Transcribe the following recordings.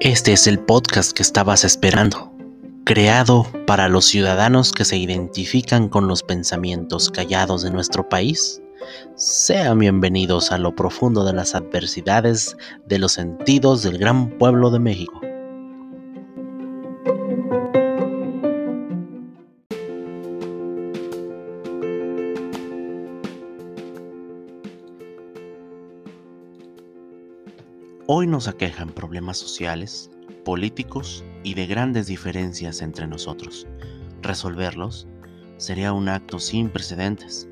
Este es el podcast que estabas esperando, creado para los ciudadanos que se identifican con los pensamientos callados de nuestro país. Sean bienvenidos a lo profundo de las adversidades de los sentidos del gran pueblo de México. Hoy nos aquejan problemas sociales, políticos y de grandes diferencias entre nosotros. Resolverlos sería un acto sin precedentes.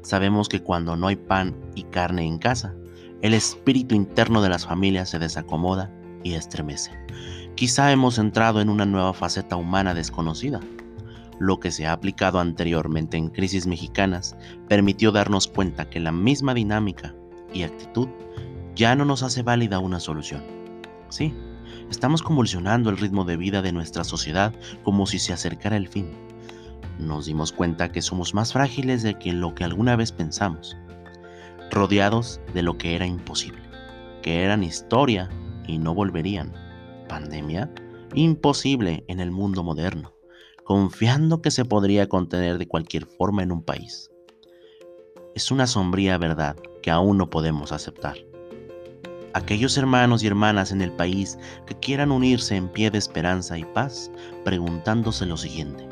Sabemos que cuando no hay pan y carne en casa, el espíritu interno de las familias se desacomoda y estremece. Quizá hemos entrado en una nueva faceta humana desconocida. Lo que se ha aplicado anteriormente en crisis mexicanas permitió darnos cuenta que la misma dinámica y actitud ya no nos hace válida una solución. Sí, estamos convulsionando el ritmo de vida de nuestra sociedad como si se acercara el fin. Nos dimos cuenta que somos más frágiles de que lo que alguna vez pensamos, rodeados de lo que era imposible, que eran historia y no volverían. Pandemia, imposible en el mundo moderno, confiando que se podría contener de cualquier forma en un país. Es una sombría verdad que aún no podemos aceptar aquellos hermanos y hermanas en el país que quieran unirse en pie de esperanza y paz, preguntándose lo siguiente.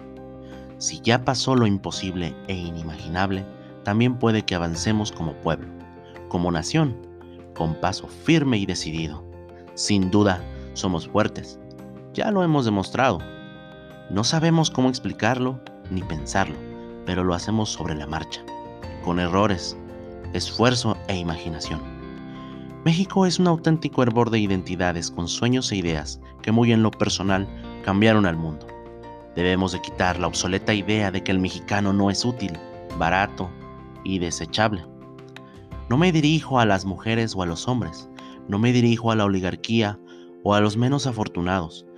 Si ya pasó lo imposible e inimaginable, también puede que avancemos como pueblo, como nación, con paso firme y decidido. Sin duda, somos fuertes. Ya lo hemos demostrado. No sabemos cómo explicarlo ni pensarlo, pero lo hacemos sobre la marcha, con errores, esfuerzo e imaginación. México es un auténtico hervor de identidades con sueños e ideas que muy en lo personal cambiaron al mundo. Debemos de quitar la obsoleta idea de que el mexicano no es útil, barato y desechable. No me dirijo a las mujeres o a los hombres, no me dirijo a la oligarquía o a los menos afortunados,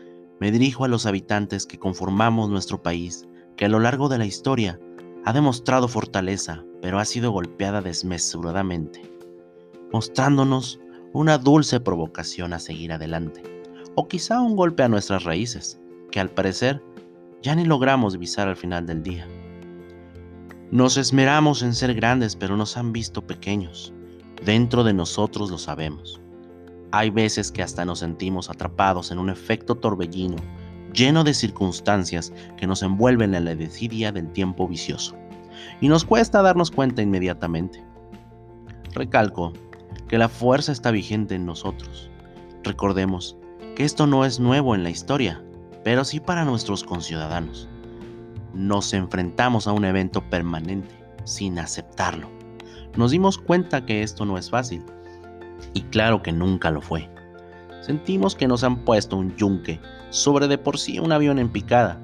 me dirijo a los habitantes que conformamos nuestro país, que a lo largo de la historia ha demostrado fortaleza, pero ha sido golpeada desmesuradamente mostrándonos una dulce provocación a seguir adelante, o quizá un golpe a nuestras raíces, que al parecer ya ni logramos visar al final del día. Nos esmeramos en ser grandes, pero nos han visto pequeños. Dentro de nosotros lo sabemos. Hay veces que hasta nos sentimos atrapados en un efecto torbellino, lleno de circunstancias que nos envuelven en la desidia del tiempo vicioso. Y nos cuesta darnos cuenta inmediatamente. Recalco que la fuerza está vigente en nosotros. Recordemos que esto no es nuevo en la historia, pero sí para nuestros conciudadanos. Nos enfrentamos a un evento permanente sin aceptarlo. Nos dimos cuenta que esto no es fácil, y claro que nunca lo fue. Sentimos que nos han puesto un yunque sobre de por sí un avión en picada.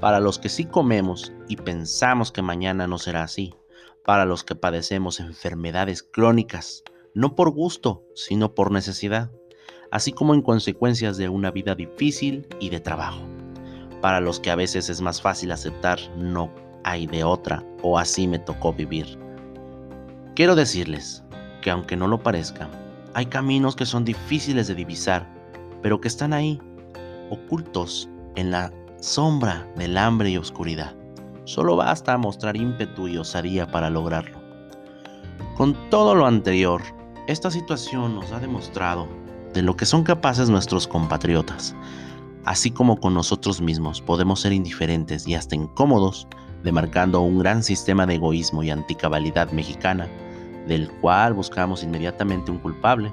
Para los que sí comemos y pensamos que mañana no será así, para los que padecemos enfermedades crónicas, no por gusto, sino por necesidad, así como en consecuencias de una vida difícil y de trabajo. Para los que a veces es más fácil aceptar no hay de otra o así me tocó vivir. Quiero decirles que aunque no lo parezca, hay caminos que son difíciles de divisar, pero que están ahí, ocultos en la sombra del hambre y oscuridad. Solo basta mostrar ímpetu y osadía para lograrlo. Con todo lo anterior, esta situación nos ha demostrado de lo que son capaces nuestros compatriotas, así como con nosotros mismos podemos ser indiferentes y hasta incómodos, demarcando un gran sistema de egoísmo y anticabalidad mexicana, del cual buscamos inmediatamente un culpable,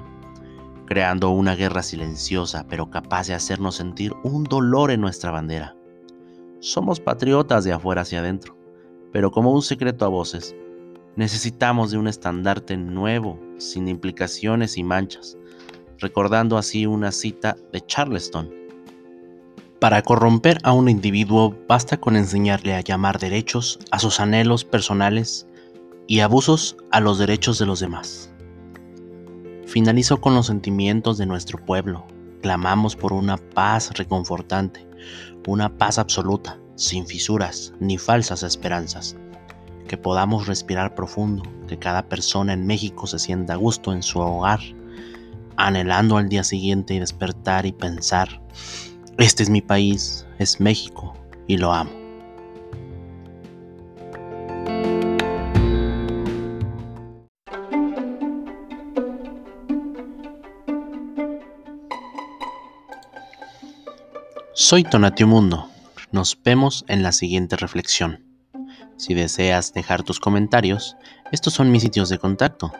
creando una guerra silenciosa pero capaz de hacernos sentir un dolor en nuestra bandera. Somos patriotas de afuera hacia adentro, pero como un secreto a voces, Necesitamos de un estandarte nuevo, sin implicaciones y manchas, recordando así una cita de Charleston. Para corromper a un individuo basta con enseñarle a llamar derechos a sus anhelos personales y abusos a los derechos de los demás. Finalizo con los sentimientos de nuestro pueblo. Clamamos por una paz reconfortante, una paz absoluta, sin fisuras ni falsas esperanzas que podamos respirar profundo, que cada persona en México se sienta a gusto en su hogar, anhelando al día siguiente y despertar y pensar, este es mi país, es México y lo amo. Soy Tonatio Mundo. Nos vemos en la siguiente reflexión. Si deseas dejar tus comentarios, estos son mis sitios de contacto.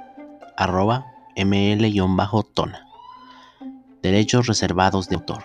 Arroba ml-tona. Derechos reservados de autor.